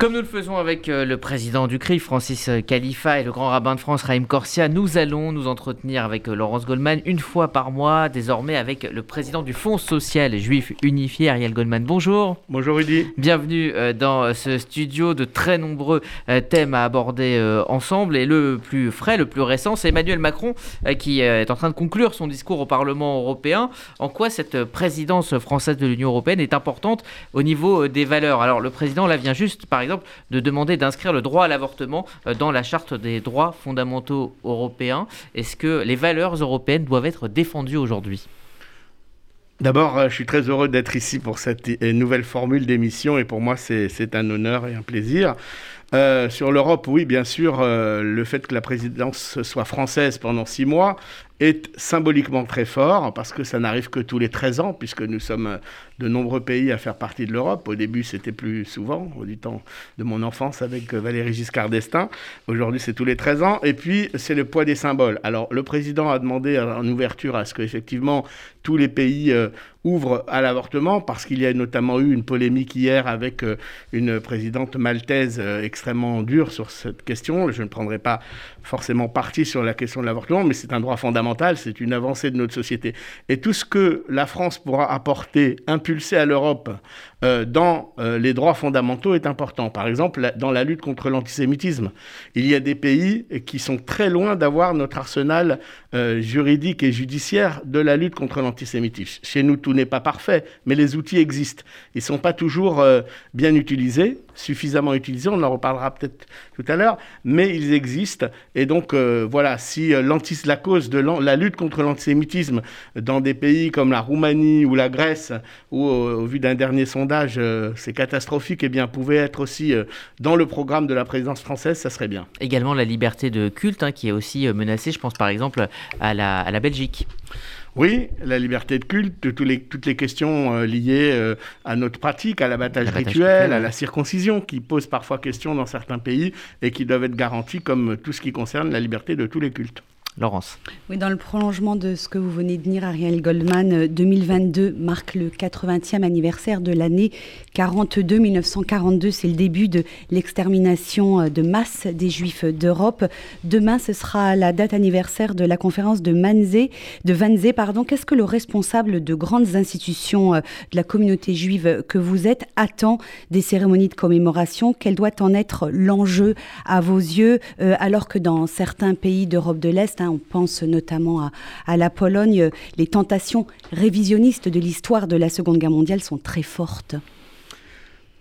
Comme nous le faisons avec euh, le président du CRI, Francis Khalifa, et le grand rabbin de France, Raïm Corsia, nous allons nous entretenir avec euh, Laurence Goldman une fois par mois, désormais avec le président du Fonds social juif unifié, Ariel Goldman. Bonjour. Bonjour Rudy. Bienvenue euh, dans ce studio de très nombreux thèmes à aborder ensemble. Et le plus frais, le plus récent, c'est Emmanuel Macron qui est en train de conclure son discours au Parlement européen. En quoi cette présidence française de l'Union européenne est importante au niveau des valeurs? Alors le président là vient juste, par exemple, de demander d'inscrire le droit à l'avortement euh, dans la charte des droits fondamentaux européens. Est-ce que les valeurs européennes doivent être défendues aujourd'hui? D'abord, euh, je suis très heureux d'être ici pour cette euh, nouvelle formule d'émission et pour moi, c'est un honneur et un plaisir. sur l'Europe, oui, bien sûr, le fait que la présidence soit française pendant six mois est symboliquement très fort parce que ça n'arrive que tous les 13 ans puisque nous sommes de nombreux pays à faire partie de l'Europe. Au début, c'était plus souvent, au du temps de mon enfance avec Valéry Giscard d'Estaing. Aujourd'hui, c'est tous les 13 ans. Et puis, c'est le poids des symboles. Alors, le président a demandé en ouverture à ce qu'effectivement tous les pays euh, ouvrent à l'avortement parce qu'il y a notamment eu une polémique hier avec euh, une présidente maltaise euh, extrêmement dure sur cette question. Je ne prendrai pas forcément parti sur la question de l'avortement, mais c'est un droit fondamental c'est une avancée de notre société. Et tout ce que la France pourra apporter, impulser à l'Europe euh, dans euh, les droits fondamentaux est important. Par exemple, dans la lutte contre l'antisémitisme, il y a des pays qui sont très loin d'avoir notre arsenal euh, juridique et judiciaire de la lutte contre l'antisémitisme. Chez nous, tout n'est pas parfait, mais les outils existent. Ils ne sont pas toujours bien utilisés, suffisamment utilisés, on en reparlera peut-être tout à l'heure, mais ils existent. Et donc, voilà, si la cause de la lutte contre l'antisémitisme dans des pays comme la Roumanie ou la Grèce, ou au vu d'un dernier sondage, euh, c'est catastrophique, eh bien pouvait être aussi euh, dans le programme de la présidence française, ça serait bien. Également la liberté de culte hein, qui est aussi euh, menacée, je pense par exemple à la, à la Belgique. Oui, la liberté de culte, toutes les, toutes les questions liées à notre pratique, à l'abattage rituel, à la circoncision, qui posent parfois question dans certains pays et qui doivent être garanties comme tout ce qui concerne la liberté de tous les cultes. Laurence. Oui, dans le prolongement de ce que vous venez de dire, Ariel Goldman, 2022 euh, marque le 80e anniversaire de l'année 42. 1942, c'est le début de l'extermination euh, de masse des Juifs d'Europe. Demain, ce sera la date anniversaire de la conférence de Manzé, de Wannsee. Pardon. Qu'est-ce que le responsable de grandes institutions euh, de la communauté juive que vous êtes attend des cérémonies de commémoration? Quel doit en être l'enjeu à vos yeux, alors que dans certains pays d'Europe de l'Est, hein, on pense notamment à, la Pologne. Les tentations révisionnistes de l'histoire de la Seconde Guerre mondiale sont très fortes.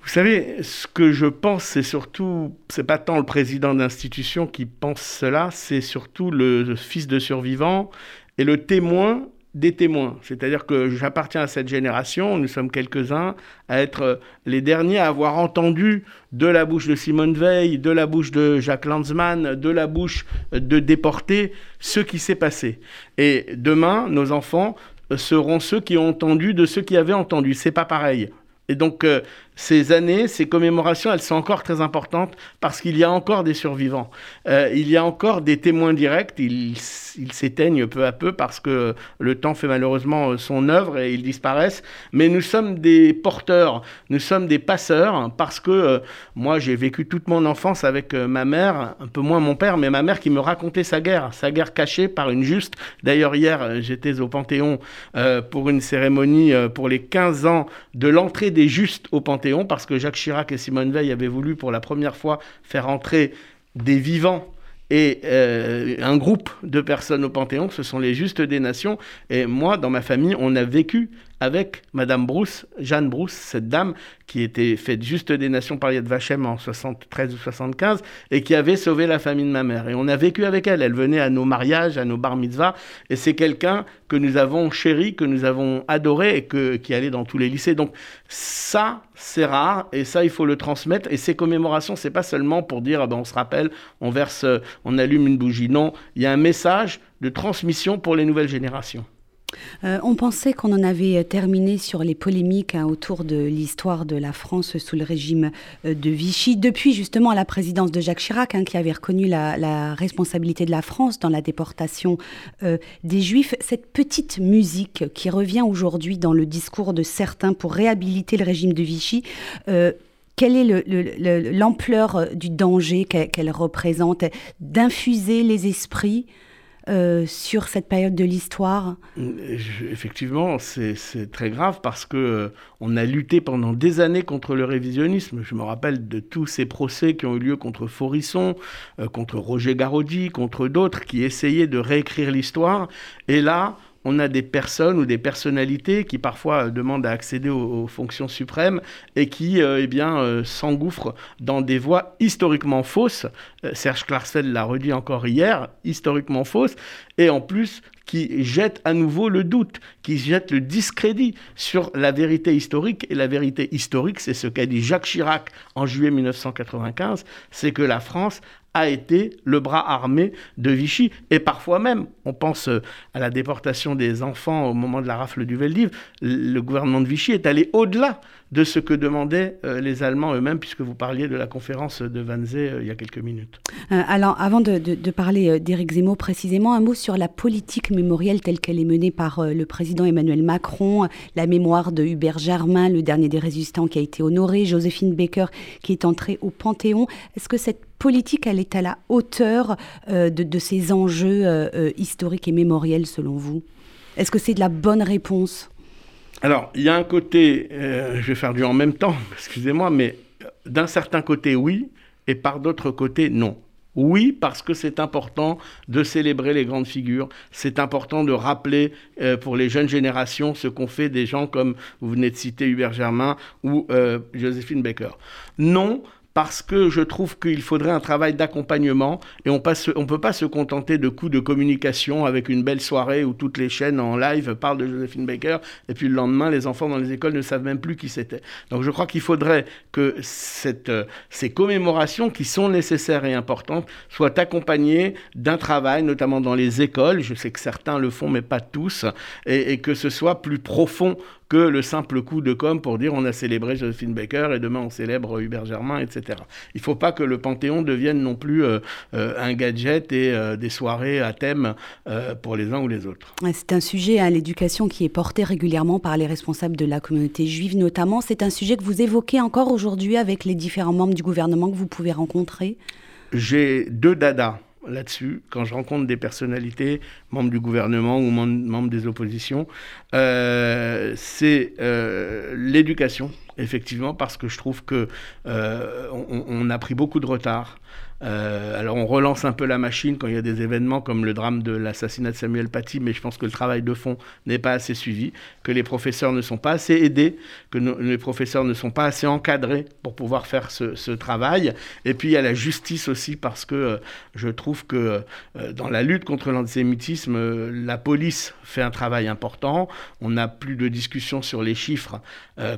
Vous savez, ce que je pense, c'est surtout, c'est pas tant le président d'institution qui pense cela, c'est surtout le fils de survivant et le témoin des témoins. C'est-à-dire que j'appartiens à cette génération, nous sommes quelques-uns à être les derniers à avoir entendu de la bouche de Simone Veil, de la bouche de Jacques Lanzmann, de la bouche de déportés, ce qui s'est passé. Et demain, nos enfants seront ceux qui ont entendu de ceux qui avaient entendu. C'est pas pareil. Et donc, euh, ces années, ces commémorations, elles sont encore très importantes parce qu'il y a encore des survivants. Euh, il y a encore des témoins directs. Ils s'éteignent peu à peu parce que le temps fait malheureusement son œuvre et ils disparaissent. Mais nous sommes des porteurs, nous sommes des passeurs parce que euh, moi, j'ai vécu toute mon enfance avec ma mère, un peu moins mon père, mais ma mère qui me racontait sa guerre, sa guerre cachée par une juste. D'ailleurs, hier, j'étais au Panthéon pour une cérémonie pour les 15 ans de l'entrée est juste au Panthéon, parce que Jacques Chirac et Simone Veil avaient voulu pour la première fois faire entrer des vivants et euh, un groupe de personnes au Panthéon, ce sont les justes des nations. Et moi, dans ma famille, on a vécu avec Madame Brousse, Jeanne Brousse, cette dame qui était faite juste des nations par Yad Vashem en 73 ou 75 et qui avait sauvé la famille de ma mère. Et on a vécu avec elle. Elle venait à nos mariages, à nos bar mitzvahs. Et c'est quelqu'un que nous avons chéri, que nous avons adoré et que, qui allait dans tous les lycées. Donc ça, c'est rare et ça, il faut le transmettre. Et ces commémorations, c'est pas seulement pour dire, ah ben, on se rappelle, on verse, on allume une bougie. Non, il y a un message de transmission pour les nouvelles générations. Euh, on pensait qu'on en avait terminé sur les polémiques hein, autour de l'histoire de la France sous le régime euh, de Vichy, depuis justement la présidence de Jacques Chirac, hein, qui avait reconnu la, responsabilité de la France dans la déportation euh, des Juifs. Cette petite musique qui revient aujourd'hui dans le discours de certains pour réhabiliter le régime de Vichy quelle est l'ampleur du danger qu'elle représente? D'infuser les esprits euh, sur cette période de l'histoire Effectivement, c'est très grave parce que euh, on a lutté pendant des années contre le révisionnisme. Je me rappelle de tous ces procès qui ont eu lieu contre Forisson, euh, contre Roger Garaudy, contre d'autres qui essayaient de réécrire l'histoire. Et là, on a des personnes ou des personnalités qui parfois demandent à accéder aux, fonctions suprêmes et qui euh, eh bien, euh, s'engouffrent dans des voies historiquement fausses. Euh, Serge Klarsfeld l'a redit encore hier, historiquement fausses, et en plus qui jettent à nouveau le doute, qui jettent le discrédit sur la vérité historique. Et la vérité historique, c'est ce qu'a dit Jacques Chirac en juillet 1995, c'est que la France a été le bras armé de Vichy. Et parfois même, on pense euh, à la déportation des enfants au moment de la rafle du Veldiv, le gouvernement de Vichy est allé au-delà de ce que demandaient euh, les Allemands eux-mêmes, puisque vous parliez de la conférence de Wannsee euh, il y a quelques minutes. alors, avant de, parler d'Éric Zemmour précisément, un mot sur la politique mémorielle telle qu'elle est menée par le président Emmanuel Macron, la mémoire de Hubert Germain, le dernier des résistants qui a été honoré, Joséphine Baker qui est entrée au Panthéon. Est-ce que cette politique, elle est à la hauteur euh, de, ces enjeux euh, euh, historiques et mémoriels selon vous? Est-ce que c'est de la bonne réponse? Alors, il y a un côté, je vais faire du en même temps, excusez-moi, mais d'un certain côté, oui, et par d'autres côtés, non. Oui, parce que c'est important de célébrer les grandes figures. C'est important de rappeler pour les jeunes générations ce qu'ont fait des gens comme vous venez de citer Hubert Germain ou Joséphine Baker. Non, parce que je trouve qu'il faudrait un travail d'accompagnement et on ne peut pas se contenter de coups de communication avec une belle soirée où toutes les chaînes en live parlent de Josephine Baker et puis le lendemain les enfants dans les écoles ne savent même plus qui c'était. Donc je crois qu'il faudrait que ces commémorations qui sont nécessaires et importantes soient accompagnées d'un travail, notamment dans les écoles, je sais que certains le font mais pas tous, et que ce soit plus profond que le simple coup de com pour dire on a célébré Josephine Baker et demain on célèbre Hubert Germain, etc. Il ne faut pas que le Panthéon devienne non plus euh, euh, un gadget et euh, des soirées à thème pour les uns ou les autres. C'est un sujet à l'éducation qui est porté régulièrement par les responsables de la communauté juive notamment. C'est un sujet que vous évoquez encore aujourd'hui avec les différents membres du gouvernement que vous pouvez rencontrer? J'ai deux dadas là-dessus, quand je rencontre des personnalités, membres du gouvernement ou membres des oppositions, euh, c'est euh, l'éducation, effectivement, parce que je trouve que euh, a pris beaucoup de retard euh, alors on relance un peu la machine quand il y a des événements comme le drame de l'assassinat de Samuel Paty, mais je pense que le travail de fond n'est pas assez suivi, que les professeurs ne sont pas assez aidés, que les professeurs ne sont pas assez encadrés pour pouvoir faire ce, travail. Et puis il y a la justice aussi parce que euh, je trouve que euh, dans la lutte contre l'antisémitisme, la police fait un travail important. On n'a plus de discussion sur les chiffres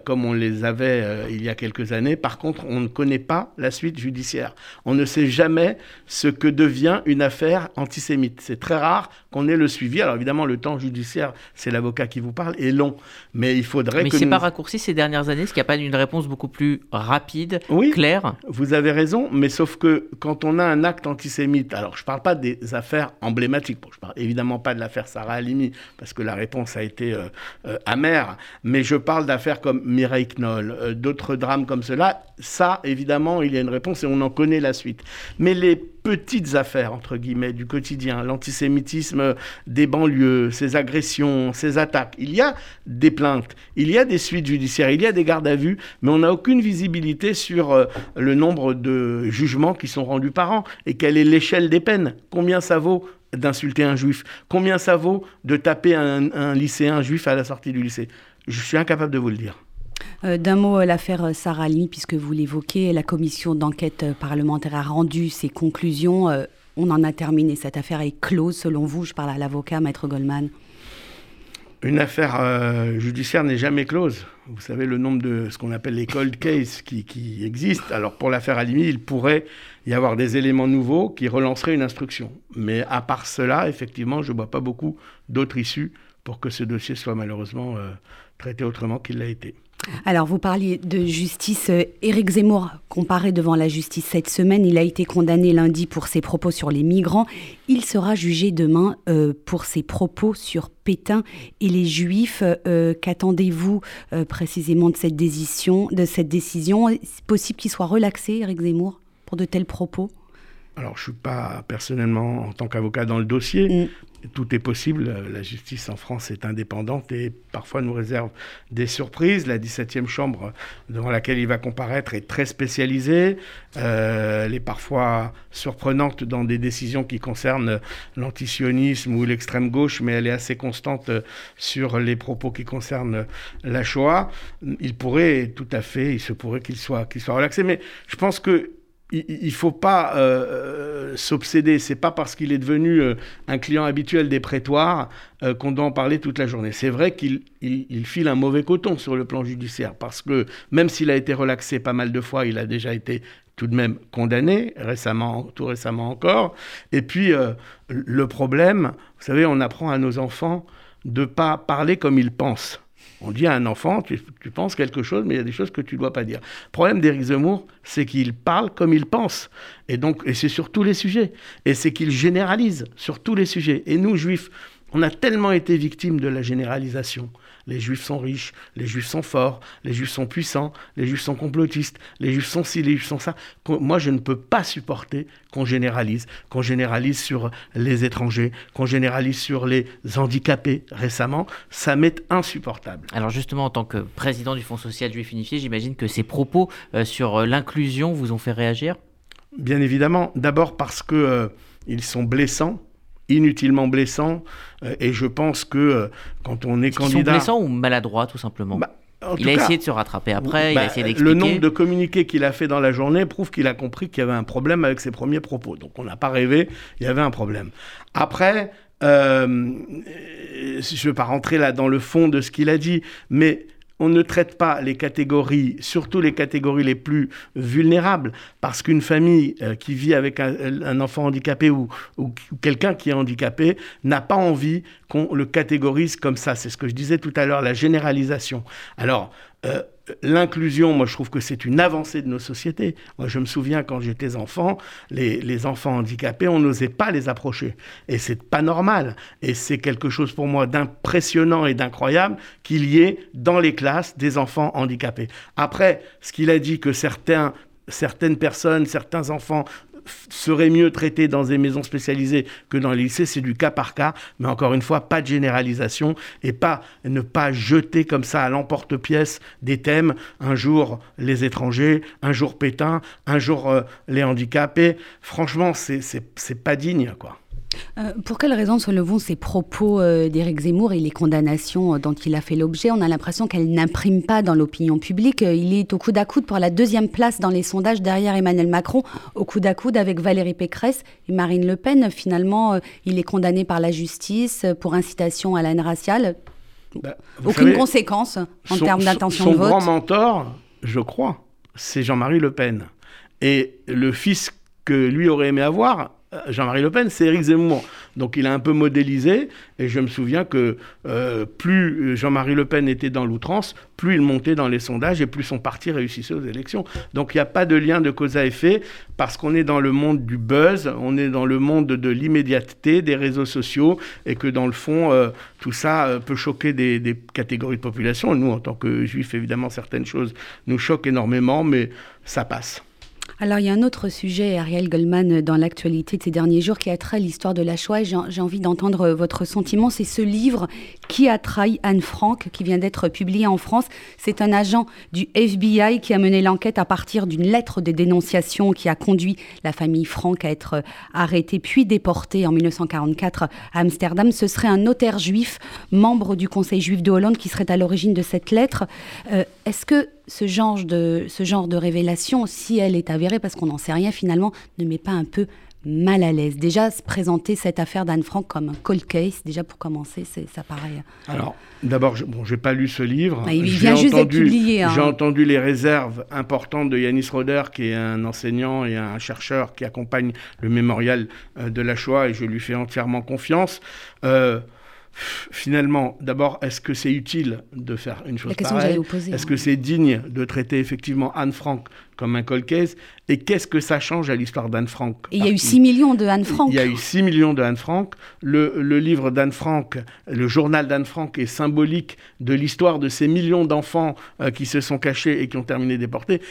comme on les avait il y a quelques années. Par contre, on ne connaît pas la suite judiciaire. On ne sait jamais ce que devient une affaire antisémite. C'est très rare qu'on ait le suivi. Alors évidemment, le temps judiciaire, c'est l'avocat qui vous parle, est long. Mais il faudrait mais que. Mais c'est pas raccourci ces dernières années, est-ce qu'il n'y a pas une réponse beaucoup plus rapide, oui, claire Vous avez raison, mais sauf que quand on a un acte antisémite, alors je ne parle pas des affaires emblématiques, bon, je parle évidemment pas de l'affaire Sarah Halimi, parce que la réponse a été euh, euh, amère, mais je parle d'affaires comme Mireille Knoll, euh, d'autres drames comme cela. Ça, évidemment, il y a une réponse et on en connaît la suite. Mais les petites affaires, entre guillemets, du quotidien, l'antisémitisme des banlieues, ces agressions, ces attaques, il y a des plaintes, il y a des suites judiciaires, il y a des gardes à vue, mais on n'a aucune visibilité sur euh, le nombre de jugements qui sont rendus par an et quelle est l'échelle des peines. Combien ça vaut d'insulter un juif? Combien ça vaut de taper un, un lycéen juif à la sortie du lycée? Je suis incapable de vous le dire. Euh, d'un mot, euh, l'affaire euh, Sarah puisque vous l'évoquez, la commission d'enquête parlementaire a rendu ses conclusions. on en a terminé. Cette affaire est close, selon vous. Je parle à l'avocat, Maître Goldman. Une affaire judiciaire n'est jamais close. Vous savez le nombre de ce qu'on appelle les cold cases qui, qui existent. Alors pour l'affaire Alimi, il pourrait y avoir des éléments nouveaux qui relanceraient une instruction. Mais à part cela, effectivement, je ne vois pas beaucoup d'autres issues pour que ce dossier soit malheureusement traité autrement qu'il l'a été. Alors, vous parliez de justice. Euh, Éric Zemmour comparé devant la justice cette semaine. Il a été condamné lundi pour ses propos sur les migrants. Il sera jugé demain euh, pour ses propos sur Pétain et les Juifs. Euh, qu'attendez-vous précisément de cette décision, de cette décision? Est-ce possible qu'il soit relaxé, Éric Zemmour, pour de tels propos? Alors, je ne suis pas personnellement en tant qu'avocat dans le dossier. Mm tout est possible. La justice en France est indépendante et parfois nous réserve des surprises. La 17e chambre devant laquelle il va comparaître est très spécialisée. Euh, elle est parfois surprenante dans des décisions qui concernent l'antisionisme ou l'extrême gauche, mais elle est assez constante sur les propos qui concernent la Shoah. Il pourrait tout à fait, il se pourrait qu'il soit, qu'il soit relaxé. Mais je pense que il ne faut pas euh, euh, s'obséder. C'est pas parce qu'il est devenu euh, un client habituel des prétoires qu'on doit en parler toute la journée. C'est vrai qu'il file un mauvais coton sur le plan judiciaire parce que même s'il a été relaxé pas mal de fois, il a déjà été tout de même condamné récemment, tout récemment encore. Et puis le problème, vous savez, on apprend à nos enfants de pas parler comme ils pensent. On dit à un enfant, tu, penses quelque chose, mais il y a des choses que tu ne dois pas dire. Le problème d'Éric Zemmour, c'est qu'il parle comme il pense. Et donc, et c'est sur tous les sujets. Et c'est qu'il généralise sur tous les sujets. Et nous, juifs, on a tellement été victimes de la généralisation. Les juifs sont riches, les juifs sont forts, les juifs sont puissants, les juifs sont complotistes, les juifs sont ci, les juifs sont ça. Moi, je ne peux pas supporter qu'on généralise, qu'on généralise sur les étrangers, qu'on généralise sur les handicapés récemment. Ça m'est insupportable. Alors justement, en tant que président du Fonds social juif unifié, j'imagine que ces propos euh, sur euh, l'inclusion vous ont fait réagir? Bien évidemment. D'abord parce que euh, ils sont blessants inutilement blessant. Euh, et je pense que euh, quand on est candidat. blessant ou maladroit, tout simplement bah, il a essayé de se rattraper après, il a bah, essayé d'expliquer. Le nombre de communiqués qu'il a fait dans la journée prouve qu'il a compris qu'il y avait un problème avec ses premiers propos. Donc on n'a pas rêvé, il y avait un problème. Après, euh, je ne vais pas rentrer là dans le fond de ce qu'il a dit, mais on ne traite pas les catégories, surtout les catégories les plus vulnérables, parce qu'une famille euh, qui vit avec un, enfant handicapé ou, ou quelqu'un qui est handicapé n'a pas envie qu'on le catégorise comme ça. C'est ce que je disais tout à l'heure, la généralisation. Alors, euh, l'inclusion, moi je trouve que c'est une avancée de nos sociétés. Moi je me souviens quand j'étais enfant, les, enfants handicapés, on n'osait pas les approcher. Et c'est pas normal. Et c'est quelque chose pour moi d'impressionnant et d'incroyable qu'il y ait dans les classes des enfants handicapés. Après, ce qu'il a dit que certains certaines personnes, certains enfants serait mieux traité dans des maisons spécialisées que dans les lycées, c'est du cas par cas, mais encore une fois, pas de généralisation et pas ne pas jeter comme ça à l'emporte-pièce des thèmes, un jour les étrangers, un jour Pétain, un jour euh, les handicapés. Franchement, c'est pas digne, quoi. Euh, pour quelles raisons se levons ces propos euh, d'Éric Zemmour et les condamnations euh, dont il a fait l'objet On a l'impression qu'elles n'impriment pas dans l'opinion publique. Il est au coude à coude pour la deuxième place dans les sondages derrière Emmanuel Macron, au coude à coude avec Valérie Pécresse et Marine Le Pen. Finalement, il est condamné par la justice pour incitation à la haine raciale. Bah, Aucune conséquence en termes d'intention de vote. Son grand mentor, je crois, c'est Jean-Marie Le Pen. Et le fils que lui aurait aimé avoir, Jean-Marie Le Pen, c'est Éric Zemmour. Donc il a un peu modélisé, et je me souviens que euh, plus Jean-Marie Le Pen était dans l'outrance, plus il montait dans les sondages et plus son parti réussissait aux élections. Donc il n'y a pas de lien de cause à effet, parce qu'on est dans le monde du buzz, on est dans le monde de l'immédiateté, des réseaux sociaux, et que dans le fond, euh, tout ça peut choquer des, des catégories de population. Nous, en tant que juifs, évidemment, certaines choses nous choquent énormément, mais ça passe. Alors, il y a un autre sujet, Ariel Goldman, dans l'actualité de ces derniers jours qui a trait l'histoire de la Shoah. J'ai envie d'entendre votre sentiment. C'est ce livre Qui a trahi Anne Frank, qui vient d'être publié en France. C'est un agent du FBI qui a mené l'enquête à partir d'une lettre de dénonciation qui a conduit la famille Frank à être arrêtée puis déportée en 1944 à Amsterdam. Ce serait un notaire juif, membre du Conseil juif de Hollande, qui serait à l'origine de cette lettre. Euh, est-ce que ce genre, de, ce genre de révélation, si elle est avérée, parce qu'on n'en sait rien finalement, ne met pas un peu mal à l'aise Déjà, se présenter cette affaire d'Anne Frank comme un cold case, déjà pour commencer, ça paraît... Euh, Alors, d'abord, je n'ai pas lu ce livre. Ah, il vient juste d'être publié. Hein. J'ai entendu les réserves importantes de Yanis Roder, qui est un enseignant et un chercheur qui accompagne le mémorial euh, de la Shoah, et je lui fais entièrement confiance. Euh, finalement, d'abord, est-ce que c'est utile de faire une chose pareille Est-ce hein. que c'est digne de traiter effectivement Anne Frank comme un colcaise Et qu'est-ce que ça change à l'histoire d'Anne Frank Il y a eu 6 millions de Anne Frank. Il y a eu 6 millions de Anne Frank. Le, le livre d'Anne Frank, le journal d'Anne Frank est symbolique de l'histoire de ces millions d'enfants euh, qui se sont cachés et qui ont terminé déportés.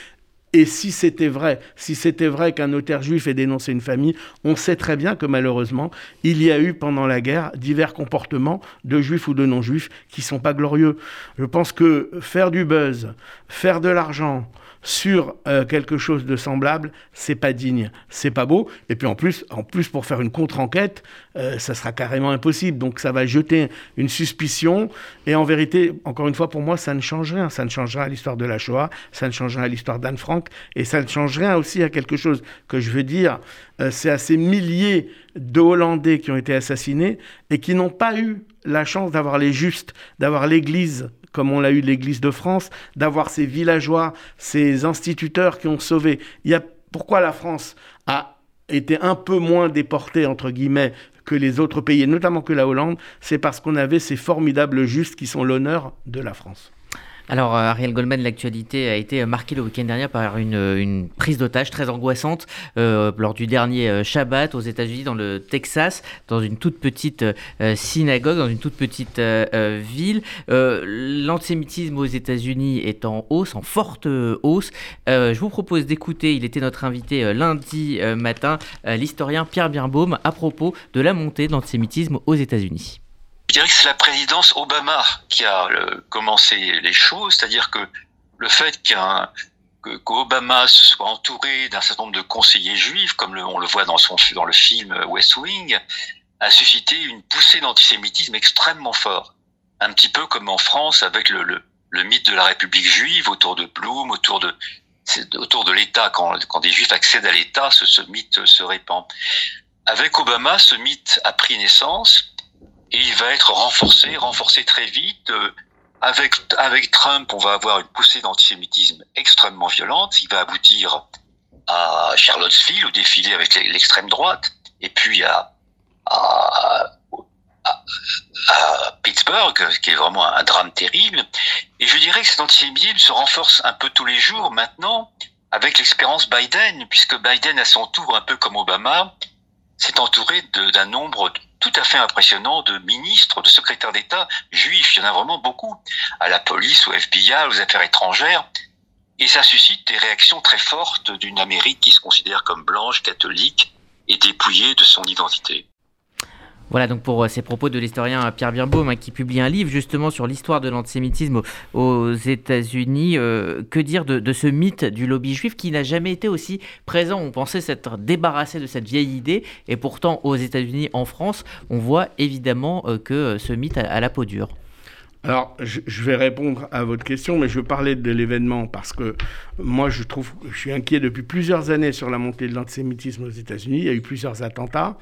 Et si c'était vrai, si c'était vrai qu'un notaire juif ait dénoncé une famille, on sait très bien que malheureusement, il y a eu pendant la guerre divers comportements de juifs ou de non-juifs qui sont pas glorieux. Je pense que faire du buzz, faire de l'argent, sur euh, quelque chose de semblable, c'est pas digne, c'est pas beau. Et puis en plus, en plus pour faire une contre-enquête, euh, ça sera carrément impossible. Donc ça va jeter une suspicion. Et en vérité, encore une fois, pour moi, ça ne change rien. Ça ne change rien à l'histoire de la Shoah, ça ne change rien à l'histoire d'Anne Frank, et ça ne change rien aussi à quelque chose que je veux dire. Euh, c'est à ces milliers de Hollandais qui ont été assassinés et qui n'ont pas eu la chance d'avoir les justes, d'avoir l'Église comme on l'a eu l'Église de France, d'avoir ces villageois, ces instituteurs qui ont sauvé. Il y a, pourquoi la France a été un peu moins déportée, entre guillemets, que les autres pays, et notamment que la Hollande, c'est parce qu'on avait ces formidables justes qui sont l'honneur de la France. Alors, euh, Ariel Goldman, l'actualité a été marquée le week-end dernier par une, prise d'otage très angoissante euh, lors du dernier euh, Shabbat aux États-Unis, dans le Texas, dans une toute petite synagogue, dans une toute petite ville. L'antisémitisme aux États-Unis est en hausse, en forte hausse. je vous propose d'écouter, il était notre invité lundi matin, l'historien Pierre Birnbaum, à propos de la montée de l'antisémitisme aux États-Unis. Je dirais que c'est la présidence Obama qui a euh, commencé les choses, c'est-à-dire que le fait qu'un qu'Obama soit entouré d'un certain nombre de conseillers juifs, comme on le voit dans, son, dans le film West Wing, a suscité une poussée d'antisémitisme extrêmement fort. Un petit peu comme en France avec le, le, le mythe de la République juive autour de Blum, autour de, autour de l'État. Quand, quand des juifs accèdent à l'État, ce, ce mythe se répand. Avec Obama, ce mythe a pris naissance et il va être renforcé, renforcé très vite. Euh, avec, avec Trump, on va avoir une poussée d'antisémitisme extrêmement violente. Il va aboutir à Charlottesville, au défilé avec l'extrême droite, et puis à, à, à, Pittsburgh, qui est vraiment un drame terrible. Et je dirais que cet antisémitisme se renforce un peu tous les jours maintenant avec l'expérience Biden, puisque Biden, à son tour, un peu comme Obama, s'est entouré d'un nombre tout à fait impressionnant de ministres, de secrétaires d'État juifs. Il y en a vraiment beaucoup. À la police, au FBI, aux affaires étrangères. Et ça suscite des réactions très fortes d'une Amérique qui se considère comme blanche, catholique et dépouillée de son identité. Voilà donc pour euh, ces propos de l'historien Pierre Birnbaum hein, qui publie un livre justement sur l'histoire de l'antisémitisme aux États-Unis. Euh, que dire de, ce mythe du lobby juif qui n'a jamais été aussi présent? On pensait s'être débarrassé de cette vieille idée et pourtant aux États-Unis, en France, on voit évidemment euh, que ce mythe a, la peau dure. Alors, je, vais répondre à votre question, mais je parler de l'événement parce que moi, je trouve, je suis inquiet depuis plusieurs années sur la montée de l'antisémitisme aux États-Unis. Il y a eu plusieurs attentats.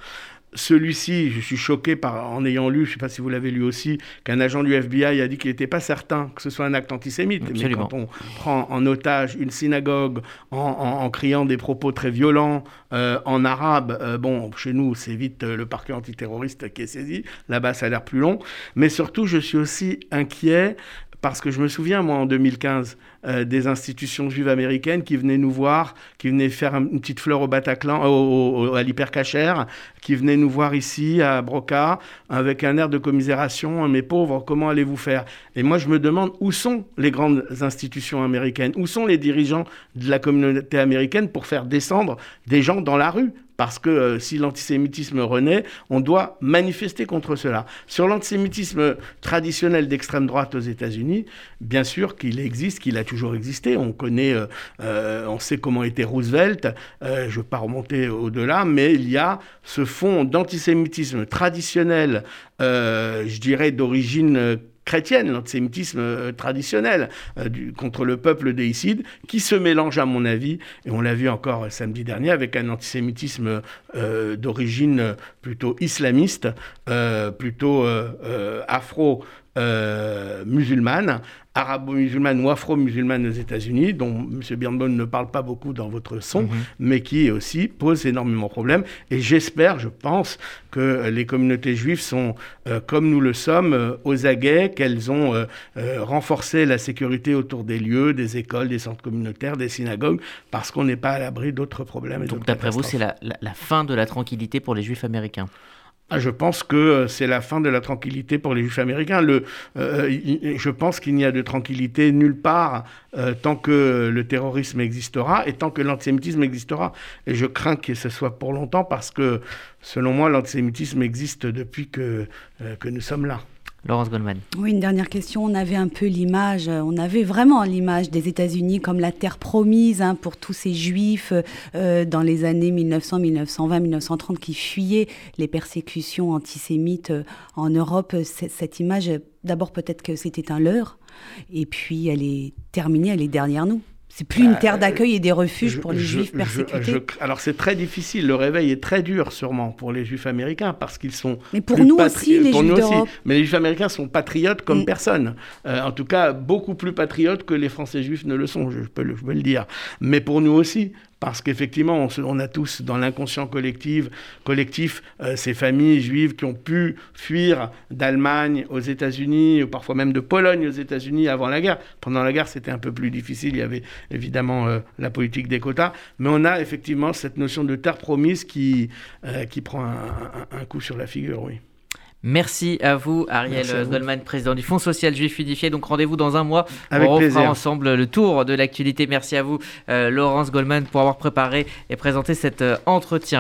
Celui-ci, je suis choqué par, en ayant lu, je ne sais pas si vous l'avez lu aussi, qu'un agent du FBI a dit qu'il n'était pas certain que ce soit un acte antisémite. Mais quand on prend en otage une synagogue en, criant des propos très violents euh, en arabe, euh, bon, chez nous, c'est vite euh, le parquet antiterroriste qui est saisi. Là-bas, ça a l'air plus long. Mais surtout, je suis aussi inquiet parce que je me souviens, moi, en 2015, euh, des institutions juives américaines qui venaient nous voir, qui venaient faire une petite fleur au Bataclan, au, à l'hypercachère, qui venaient nous voir ici, à Broca, avec un air de commisération. Mes pauvres, comment allez-vous faire? Et moi, je me demande où sont les grandes institutions américaines? Où sont les dirigeants de la communauté américaine pour faire descendre des gens dans la rue? Parce que euh, si l'antisémitisme renaît, on doit manifester contre cela. Sur l'antisémitisme traditionnel d'extrême droite aux États-Unis, bien sûr qu'il existe, qu'il a toujours existé. On connaît, euh, euh, on sait comment était Roosevelt. je ne veux pas remonter au-delà, mais il y a ce fond d'antisémitisme traditionnel, je dirais d'origine chrétienne, l'antisémitisme euh, traditionnel euh, contre le peuple déicide, qui se mélange à mon avis, et on l'a vu encore euh, samedi dernier, avec un antisémitisme d'origine plutôt islamiste, plutôt afro musulmanes arabo-musulmane ou afro-musulmane aux États-Unis, dont M. Birnbaum ne parle pas beaucoup dans votre son, mhm. mais qui aussi pose énormément de problèmes. Et j'espère, je pense, que les communautés juives sont, euh, comme nous le sommes, euh, aux aguets, qu'elles ont euh, renforcé la sécurité autour des lieux, des écoles, des centres communautaires, des synagogues, parce qu'on n'est pas à l'abri d'autres problèmes. Donc d'après vous, c'est la, la fin de la tranquillité pour les juifs américains? Je pense que euh, c'est la fin de la tranquillité pour les juifs américains. Le, euh, je pense qu'il n'y a de tranquillité nulle part euh, tant que le terrorisme existera et tant que l'antisémitisme existera. Et je crains que ce soit pour longtemps parce que, selon moi, l'antisémitisme existe depuis que nous sommes là. Laurence Goldman. Oui, une dernière question. On avait un peu l'image, euh, on avait vraiment l'image des États-Unis comme la terre promise hein, pour tous ces juifs euh, dans les années 1900, 1920, 1930 qui fuyaient les persécutions antisémites euh, en Europe. Cette image, d'abord peut-être que c'était un leurre, et puis elle est terminée, elle est derrière nous. C'est plus une bah, terre d'accueil et des refuges pour les juifs persécutés. alors c'est très difficile. Le réveil est très dur sûrement pour les juifs américains parce qu'ils sont. Mais pour nous aussi, les juifs d'Europe. Mais les juifs américains sont patriotes comme mm. personne. Euh, en tout cas, beaucoup plus patriotes que les Français juifs ne le sont. Je peux le, je peux le dire. Mais pour nous aussi, parce qu'effectivement, on, a tous dans l'inconscient collectif, collectif euh, ces familles juives qui ont pu fuir d'Allemagne aux États-Unis, ou parfois même de Pologne aux États-Unis avant la guerre. Pendant la guerre, c'était un peu plus difficile. Il y avait évidemment euh, la politique des quotas. Mais on a effectivement cette notion de terre promise qui, euh, qui prend un coup sur la figure, oui. Merci à vous, Ariel Goldman, président du Fonds social juif unifié. Donc rendez-vous dans un mois. Avec On refera ensemble le tour de l'actualité. Merci à vous, euh, Laurence Goldman, pour avoir préparé et présenté cet euh, entretien.